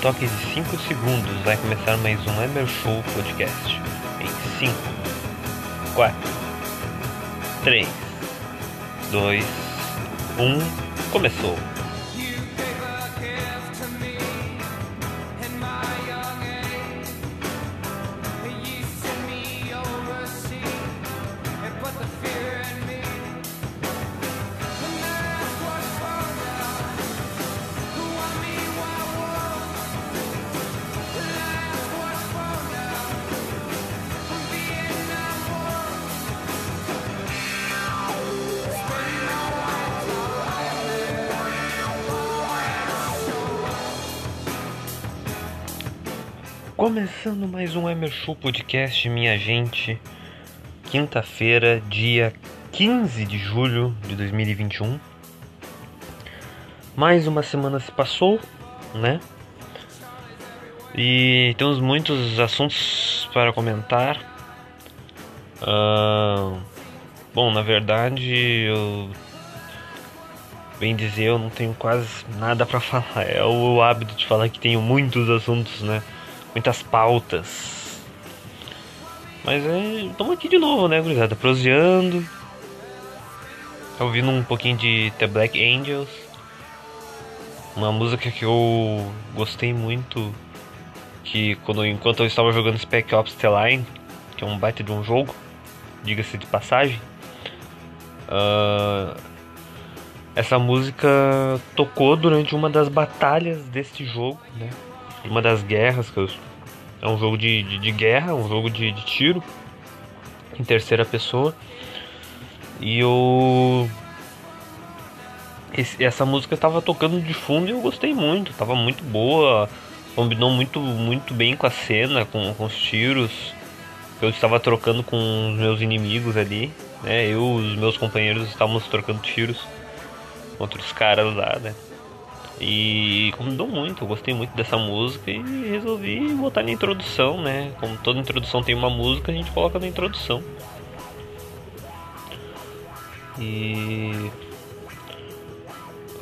Toque de 5 segundos vai começar mais um Emer Show Podcast. Em 5, 4, 3, 2, 1, começou! Começando mais um Emer Show Podcast, minha gente. Quinta-feira, dia 15 de julho de 2021. Mais uma semana se passou, né? E temos muitos assuntos para comentar. Uh, bom, na verdade, eu. Bem dizer, eu não tenho quase nada para falar. É o hábito de falar que tenho muitos assuntos, né? Muitas pautas. Mas é. Estamos aqui de novo, né, gurizada? Proseando. Tá ouvindo um pouquinho de The Black Angels. Uma música que eu gostei muito. Que quando, enquanto eu estava jogando Spec Ops The Line, que é um baita de um jogo, diga-se de passagem. Uh, essa música tocou durante uma das batalhas deste jogo, né? Uma das guerras que eu, é um jogo de, de, de guerra, um jogo de, de, tiro em terceira pessoa. E eu esse, essa música estava tocando de fundo e eu gostei muito, estava muito boa, combinou muito muito bem com a cena, com, com os tiros. Eu estava trocando com os meus inimigos ali, né? Eu e os meus companheiros estávamos trocando tiros contra os caras lá, né? E combinou muito, eu gostei muito dessa música e resolvi botar na introdução, né? Como toda introdução tem uma música, a gente coloca na introdução. E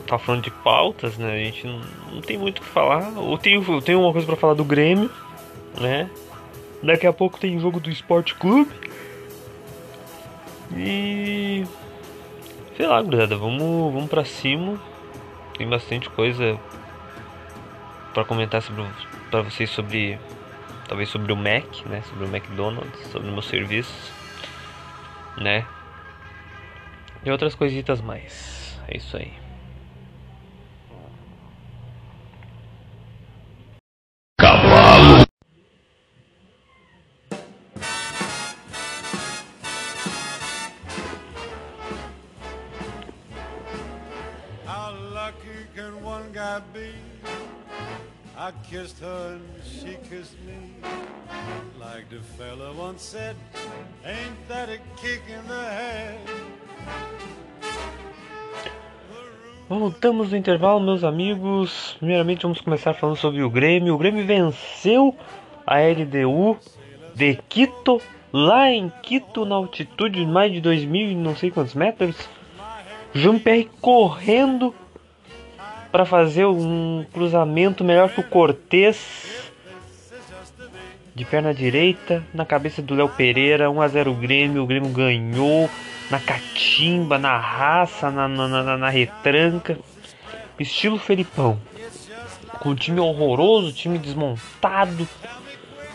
tá falando de pautas, né? A gente não, não tem muito o que falar. Eu tenho, eu tenho uma coisa para falar do Grêmio, né? Daqui a pouco tem jogo do Esporte Clube. E sei lá, gurizada, vamos, vamos pra cima tem bastante coisa para comentar para vocês sobre talvez sobre o Mac, né, sobre o McDonald's, sobre meus serviços, né? E outras coisitas mais. É isso aí. Voltamos do intervalo, meus amigos. Primeiramente, vamos começar falando sobre o Grêmio. O Grêmio venceu a LDU de Quito, lá em Quito, na altitude de mais de 2.000 não sei quantos metros. Jean-Pierre correndo para fazer um cruzamento melhor que o Cortez. De perna direita, na cabeça do Léo Pereira, 1 a 0 Grêmio, o Grêmio ganhou na catimba, na raça, na, na, na, na retranca. Estilo Felipão. Com um time horroroso, time desmontado.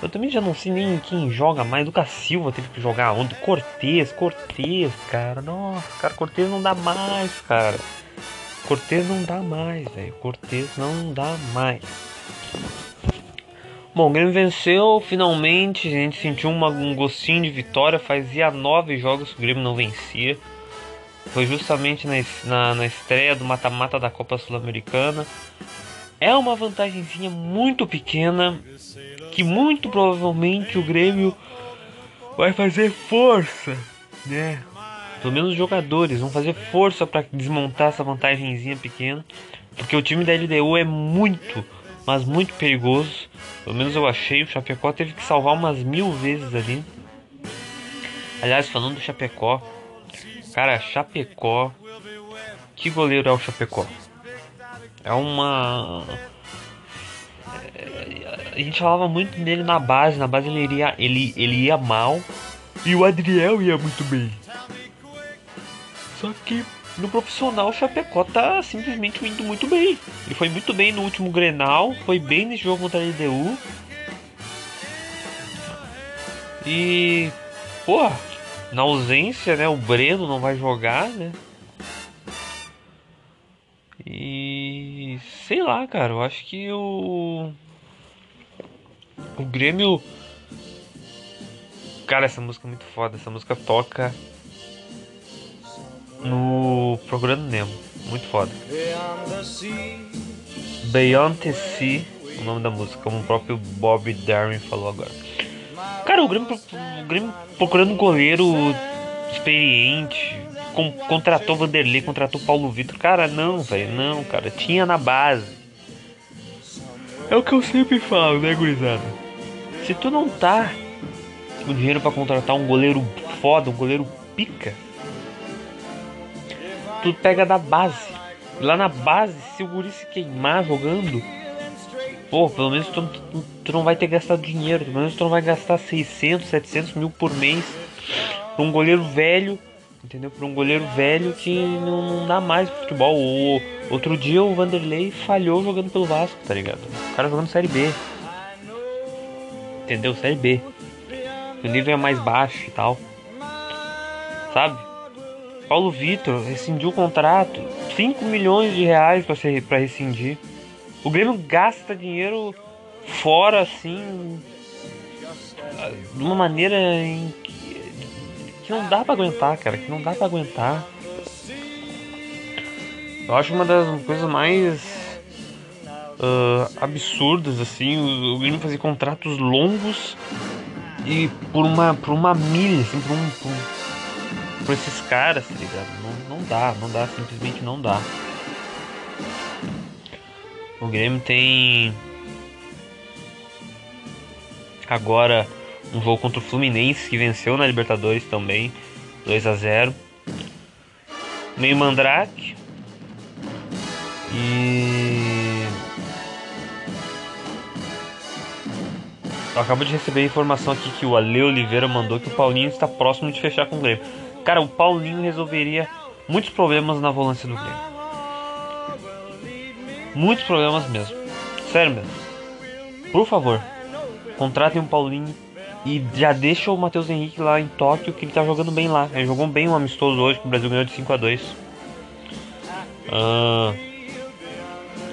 Eu também já não sei nem quem joga mais. Lucas Silva teve que jogar onde? Cortez, Cortez, cara. Nossa, cara, Cortez não dá mais, cara. Cortez não dá mais, velho. Cortez não dá mais. Bom, o Grêmio venceu finalmente. A gente sentiu uma, um gostinho de vitória. Fazia nove jogos que o Grêmio não vencia. Foi justamente na, na, na estreia do mata-mata da Copa Sul-Americana. É uma vantagemzinha muito pequena. Que muito provavelmente o Grêmio vai fazer força, né? pelo menos os jogadores, vão fazer força para desmontar essa vantagemzinha pequena, porque o time da LDU é muito, mas muito perigoso. Pelo menos eu achei, o Chapecó teve que salvar umas mil vezes ali. Aliás, falando do Chapecó, cara, Chapecó, que goleiro é o Chapecó? É uma a gente falava muito dele na base, na base ele iria, ele, ele ia mal e o Adriel ia muito bem. Só que no profissional o Chapecó tá simplesmente indo muito bem. Ele foi muito bem no último Grenal, foi bem nesse jogo contra a LDU. E pô, na ausência, né, o Breno não vai jogar, né? E sei lá, cara, eu acho que o o Grêmio Cara, essa música é muito foda, essa música toca no Procurando Nemo, muito foda. Beyond the Sea, o nome da música, como o próprio Bob Darwin falou agora. Cara, o Grêmio, o Grêmio procurando um goleiro experiente, com, contratou Vanderlei, contratou Paulo Vitor. Cara, não, velho, não, cara. Tinha na base. É o que eu sempre falo, né, gurizada? Se tu não tá com dinheiro para contratar um goleiro foda, um goleiro pica, tu pega da base. Lá na base, se o guri se queimar jogando, pô, pelo menos tu, tu, tu, não vai ter gastado dinheiro, pelo menos tu não vai gastar 600, 700 mil por mês pra um goleiro velho entendeu? Para um goleiro velho que não, não dá mais futebol. O, outro dia o Vanderlei falhou jogando pelo Vasco, tá ligado? O cara jogando Série B. Entendeu? Série B. O nível é mais baixo e tal. Sabe? Paulo Vitor rescindiu o contrato. 5 milhões de reais para rescindir. O Grêmio gasta dinheiro fora assim. De uma maneira em que não dá para aguentar, cara, que não dá para aguentar. Eu acho uma das coisas mais uh, absurdas assim, o, o Grêmio fazer contratos longos e por uma por uma milha, assim, por um por, por esses caras, tá ligado? Não, não dá, não dá, simplesmente não dá. O Grêmio tem agora um jogo contra o Fluminense que venceu na Libertadores também, 2 a 0. Meio Mandrake. E Eu acabo de receber a informação aqui que o Ale Oliveira mandou que o Paulinho está próximo de fechar com o Grêmio. Cara, o Paulinho resolveria muitos problemas na volância do Grêmio. Muitos problemas mesmo. Sério mesmo. Por favor, contratem o Paulinho e já deixa o Matheus Henrique lá em Tóquio, que ele tá jogando bem lá. Ele jogou bem um amistoso hoje, que o Brasil ganhou de 5 a 2 ah,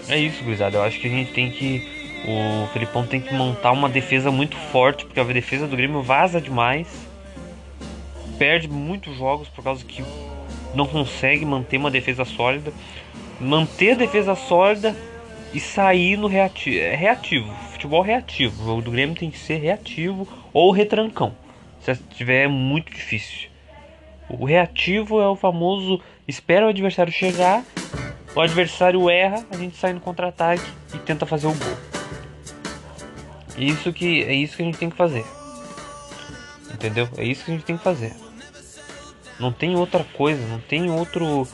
É isso, gurizada. Eu acho que a gente tem que. O Felipão tem que montar uma defesa muito forte, porque a defesa do Grêmio vaza demais. Perde muitos jogos por causa que não consegue manter uma defesa sólida. Manter a defesa sólida e sair no reativo. É reativo futebol reativo. O jogo do Grêmio tem que ser reativo ou retrancão. Se tiver é muito difícil. O reativo é o famoso espera o adversário chegar, o adversário erra, a gente sai no contra-ataque e tenta fazer o gol. Isso que é isso que a gente tem que fazer. Entendeu? É isso que a gente tem que fazer. Não tem outra coisa, não tem outro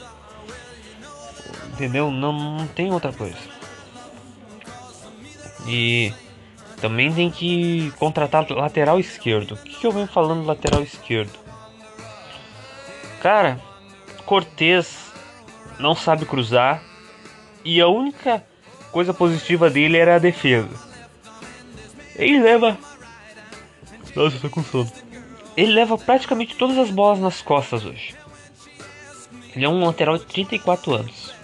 entendeu? Não, não tem outra coisa. E também tem que contratar lateral esquerdo. O que, que eu venho falando lateral esquerdo? Cara, Cortez não sabe cruzar e a única coisa positiva dele era a defesa. Ele leva. Nossa, eu tô com sono. Ele leva praticamente todas as bolas nas costas hoje. Ele é um lateral de 34 anos.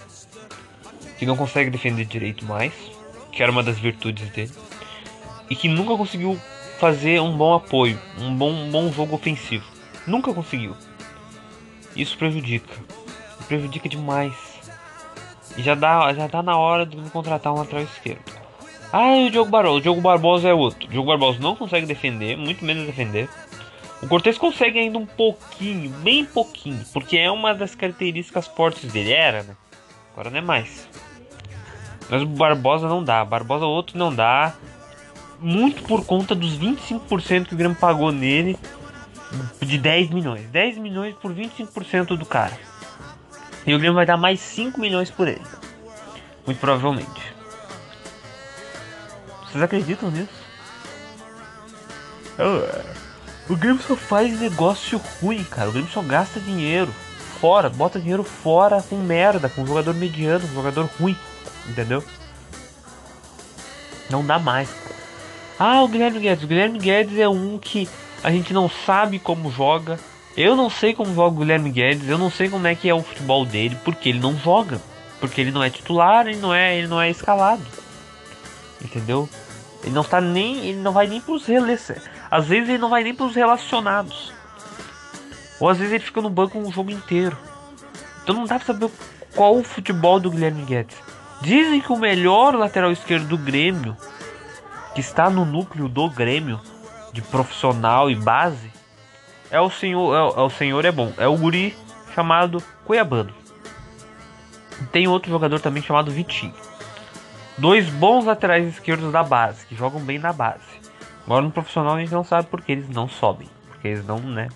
Que não consegue defender direito mais que era uma das virtudes dele, e que nunca conseguiu fazer um bom apoio, um bom, um bom jogo ofensivo. Nunca conseguiu. Isso prejudica. Prejudica demais. E já dá, já tá na hora de contratar um lateral esquerdo. Ah, e o Diogo Barbosa. O Diogo Barbosa é outro. O Diogo Barbosa não consegue defender, muito menos defender. O Cortez consegue ainda um pouquinho, bem pouquinho, porque é uma das características fortes dele. Era, né? Agora não é mais. Mas o Barbosa não dá. Barbosa outro não dá. Muito por conta dos 25% que o Grêmio pagou nele. De 10 milhões. 10 milhões por 25% do cara. E o Grêmio vai dar mais 5 milhões por ele. Muito provavelmente. Vocês acreditam nisso? O Grêmio só faz negócio ruim, cara. O Grêmio só gasta dinheiro fora, bota dinheiro fora com merda, com jogador mediano, com jogador ruim, entendeu? Não dá mais. Ah, o Guilherme Guedes. O Guilherme Guedes é um que a gente não sabe como joga. Eu não sei como joga o Guilherme Guedes. Eu não sei como é que é o futebol dele, porque ele não joga, porque ele não é titular, ele não é, ele não é escalado, entendeu? Ele não tá nem, ele não vai nem pros relacionados. Às vezes ele não vai nem pros relacionados. Ou às vezes ele fica no banco um jogo inteiro. Então não dá pra saber qual o futebol do Guilherme Guedes. Dizem que o melhor lateral esquerdo do Grêmio, que está no núcleo do Grêmio, de profissional e base, é o senhor. É, é o senhor é bom. É o guri chamado Cuiabano. Tem outro jogador também chamado Vitinho. Dois bons laterais esquerdos da base, que jogam bem na base. Agora no profissional a gente não sabe porque eles não sobem. Porque eles não, né?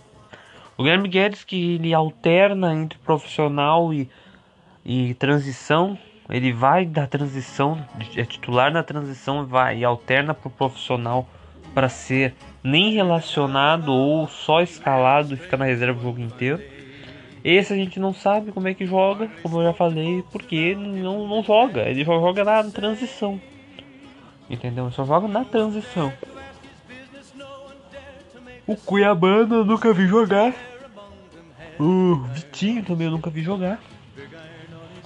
O Guilherme Guedes que ele alterna entre profissional e, e transição. Ele vai da transição, é titular na transição vai e alterna pro profissional para ser nem relacionado ou só escalado e ficar na reserva o jogo inteiro. Esse a gente não sabe como é que joga, como eu já falei, porque não, não joga. Ele só joga na transição. Entendeu? Só joga na transição. O Cuiabano eu nunca vi jogar. O Vitinho também eu nunca vi jogar.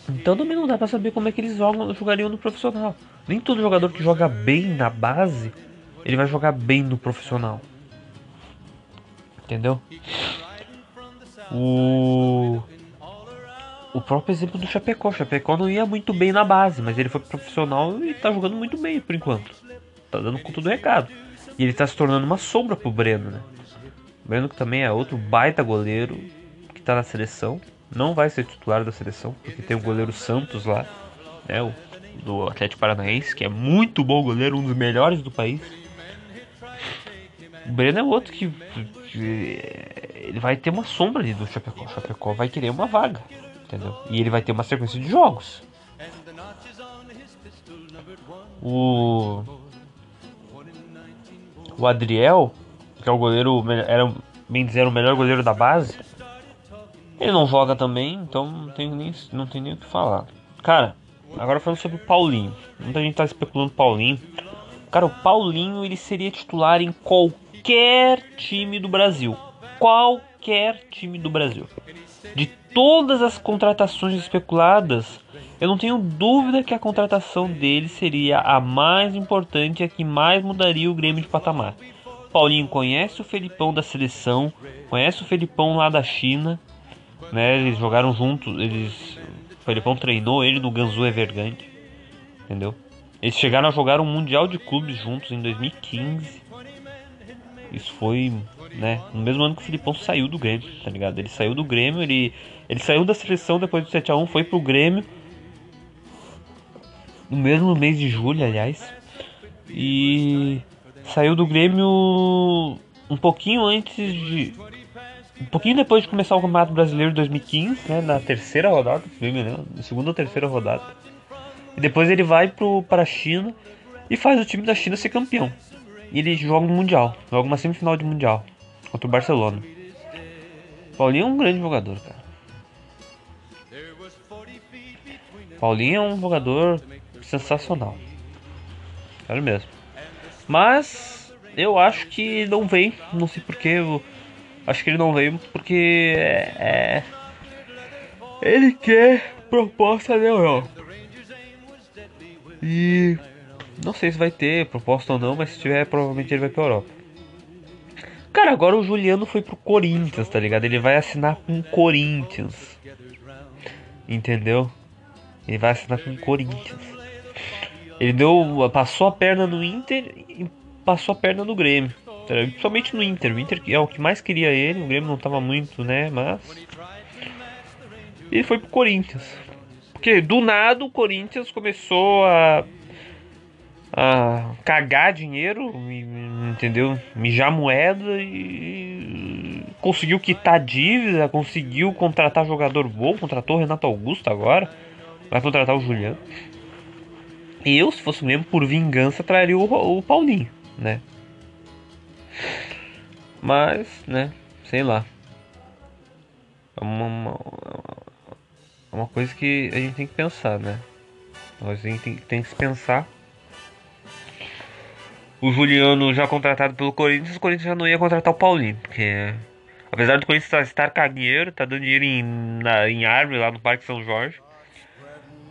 Então também não dá pra saber como é que eles jogam, jogariam no profissional. Nem todo jogador que joga bem na base, ele vai jogar bem no profissional. Entendeu? O o próprio exemplo do Chapecó. O Chapecó não ia muito bem na base, mas ele foi profissional e tá jogando muito bem por enquanto. Tá dando conta do recado. E ele tá se tornando uma sombra pro Breno, né? O Breno que também é outro baita goleiro que tá na seleção. Não vai ser titular da seleção, porque tem o goleiro Santos lá, né? O, do Atlético Paranaense, que é muito bom goleiro, um dos melhores do país. O Breno é outro que, ele vai ter uma sombra ali do Chapecó. O Chapecó vai querer uma vaga, entendeu? E ele vai ter uma sequência de jogos. O o Adriel, que é o goleiro, era bem dizer o melhor goleiro da base. Ele não joga também, então não tem nem, não tem nem o que falar. Cara, agora falando sobre o Paulinho. Muita gente tá especulando Paulinho. Cara, o Paulinho ele seria titular em qualquer time do Brasil. Qualquer time do Brasil. De todas as contratações especuladas, eu não tenho dúvida que a contratação dele seria a mais importante e a que mais mudaria o Grêmio de patamar. Paulinho conhece o Felipão da seleção, conhece o Felipão lá da China, né? Eles jogaram juntos, eles o Felipão treinou ele no Ganzu Evergrande, entendeu? Eles chegaram a jogar um mundial de clubes juntos em 2015. Isso foi, né, no mesmo ano que o Felipão saiu do Grêmio, tá ligado? Ele saiu do Grêmio, ele ele saiu da seleção depois do 7 a 1, foi pro Grêmio no mesmo mês de julho, aliás. E saiu do Grêmio um pouquinho antes de. Um pouquinho depois de começar o Campeonato Brasileiro de 2015, né, na terceira rodada, na segunda ou terceira rodada. E depois ele vai para a China e faz o time da China ser campeão. E ele joga um Mundial, joga uma semifinal de Mundial contra o Barcelona. Paulinho é um grande jogador, cara. Paulinho é um jogador sensacional. Sério mesmo. Mas eu acho que não vem, não sei porquê. Acho que ele não veio porque é, é ele quer proposta da Europa. E não sei se vai ter proposta ou não, mas se tiver, provavelmente ele vai pra Europa. Cara, agora o Juliano foi pro Corinthians, tá ligado? Ele vai assinar com o Corinthians. Entendeu? Ele vai assinar com o Corinthians. Ele deu. passou a perna no Inter e passou a perna no Grêmio. Principalmente no Inter. O Inter é o que mais queria ele. O Grêmio não tava muito, né? Mas. Ele foi pro Corinthians. Porque do nada o Corinthians começou a. cagar dinheiro, entendeu? Mijar moeda e. conseguiu quitar dívida, conseguiu contratar jogador bom, contratou o Renato Augusto agora. Vai contratar o Juliano. Eu, se fosse mesmo por vingança, traria o, o Paulinho, né? Mas, né, sei lá. É uma, uma, uma coisa que a gente tem que pensar, né? A gente tem, tem que pensar. O Juliano já contratado pelo Corinthians, o Corinthians já não ia contratar o Paulinho, porque apesar do Corinthians estar dinheiro, tá dando dinheiro em, na, em árvore lá no Parque São Jorge.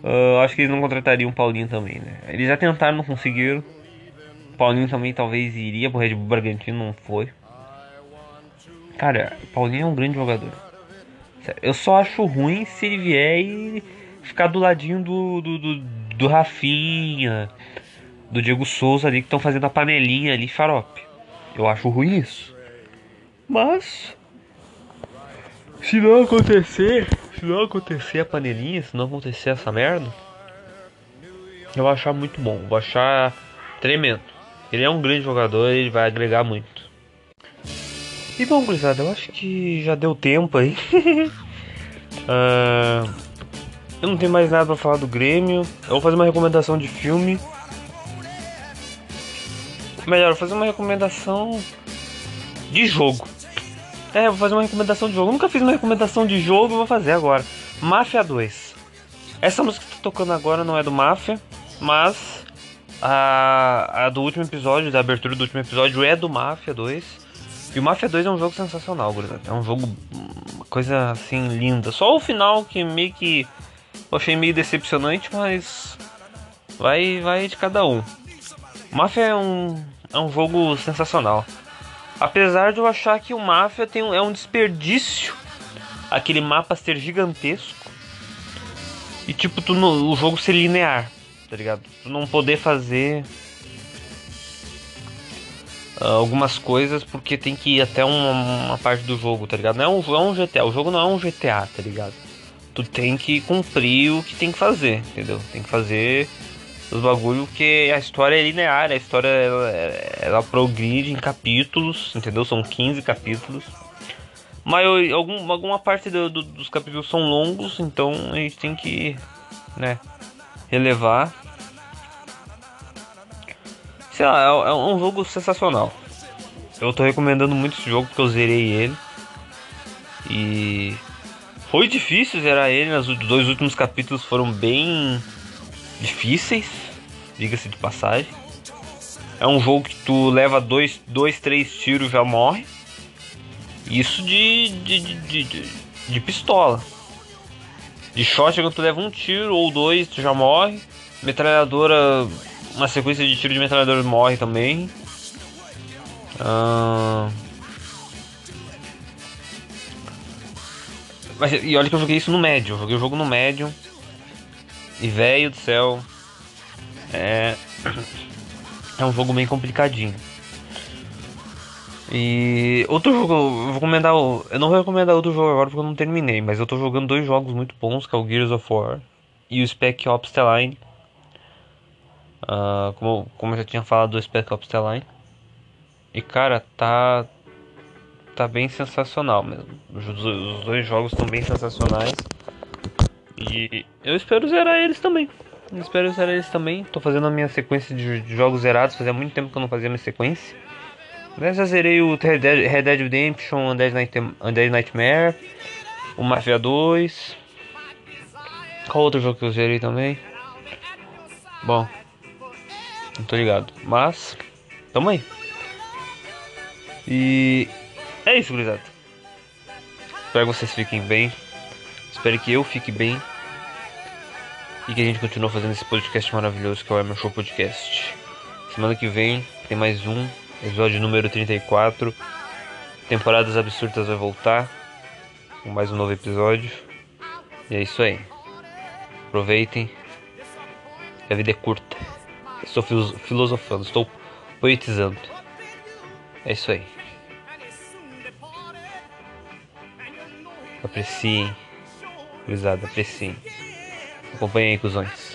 Uh, acho que eles não contratariam o Paulinho também, né? Eles já tentaram, não conseguiram. O Paulinho também talvez iria pro Red Bull Bragantino, não foi. Cara, o Paulinho é um grande jogador. Eu só acho ruim se ele vier e ficar do ladinho do, do, do, do Rafinha, do Diego Souza ali que estão fazendo a panelinha ali farope. Eu acho ruim isso. Mas se não acontecer, se não acontecer a panelinha, se não acontecer essa merda, eu vou achar muito bom, vou achar tremendo. Ele é um grande jogador, ele vai agregar muito. E bom, gurizada, eu acho que já deu tempo aí. uh, eu não tenho mais nada pra falar do Grêmio. Eu vou fazer uma recomendação de filme. Melhor, fazer uma recomendação de jogo. É, vou fazer uma recomendação de jogo. Eu nunca fiz uma recomendação de jogo, vou fazer agora. Máfia 2. Essa música que tá tocando agora não é do Máfia, mas a, a do último episódio, da abertura do último episódio, é do Máfia 2. E o Máfia 2 é um jogo sensacional. É um jogo, uma coisa assim linda. Só o final que meio que eu achei meio decepcionante, mas vai, vai de cada um. Máfia é um, é um jogo sensacional. Apesar de eu achar que o Mafia tem um, é um desperdício aquele mapa ser gigantesco e tipo tu no, o jogo ser linear, tá ligado? Tu não poder fazer uh, algumas coisas porque tem que ir até uma, uma, parte do jogo, tá ligado? Não é um, é um GTA, o jogo não é um GTA, tá ligado? Tu tem que cumprir o que tem que fazer, entendeu? Tem que fazer os bagulho que a história é linear, a história ela, ela progride em capítulos, entendeu? São 15 capítulos. Mas algum, alguma parte do, do, dos capítulos são longos, então a gente tem que, né, relevar. Sei lá, é, é um jogo sensacional. Eu tô recomendando muito esse jogo porque eu zerei ele. E foi difícil zerar ele, os dois últimos capítulos foram bem difíceis, diga-se de passagem. É um jogo que tu leva dois, dois três tiros já morre. Isso de, de, de, de, de pistola. De shot, quando tu leva um tiro ou dois, tu já morre. Metralhadora, uma sequência de tiro de metralhadora morre também. Ah... Mas, e olha que eu joguei isso no médio. joguei o jogo no médio. E velho do céu, é é um jogo bem complicadinho. E outro jogo, eu vou recomendar, eu não vou recomendar outro jogo agora porque eu não terminei, mas eu tô jogando dois jogos muito bons, que é o Gears of War e o Spec Ops The Line. Uh, como, como eu já tinha falado do Spec Ops The Line. E cara, tá tá bem sensacional mesmo. Os, os dois jogos estão bem sensacionais. E eu espero zerar eles também. Eu espero zerar eles também. Tô fazendo a minha sequência de jogos zerados. Fazia muito tempo que eu não fazia minha sequência. Eu já zerei o Red Dead, Red Dead Redemption, Undead, Night, Undead Nightmare, o Mafia 2. Qual outro jogo que eu zerei também? Bom, não tô ligado. Mas, tamo aí. E é isso, gurizada. Espero que vocês fiquem bem. Espero que eu fique bem e que a gente continue fazendo esse podcast maravilhoso que é o Emer Show Podcast. Semana que vem tem mais um episódio número 34. Temporadas Absurdas vai voltar com mais um novo episódio. E é isso aí. Aproveitem. A vida é curta. Estou filosofando, estou poetizando. É isso aí. Apreciem. Gurizada, apreciem. Acompanhem aí, cuzões.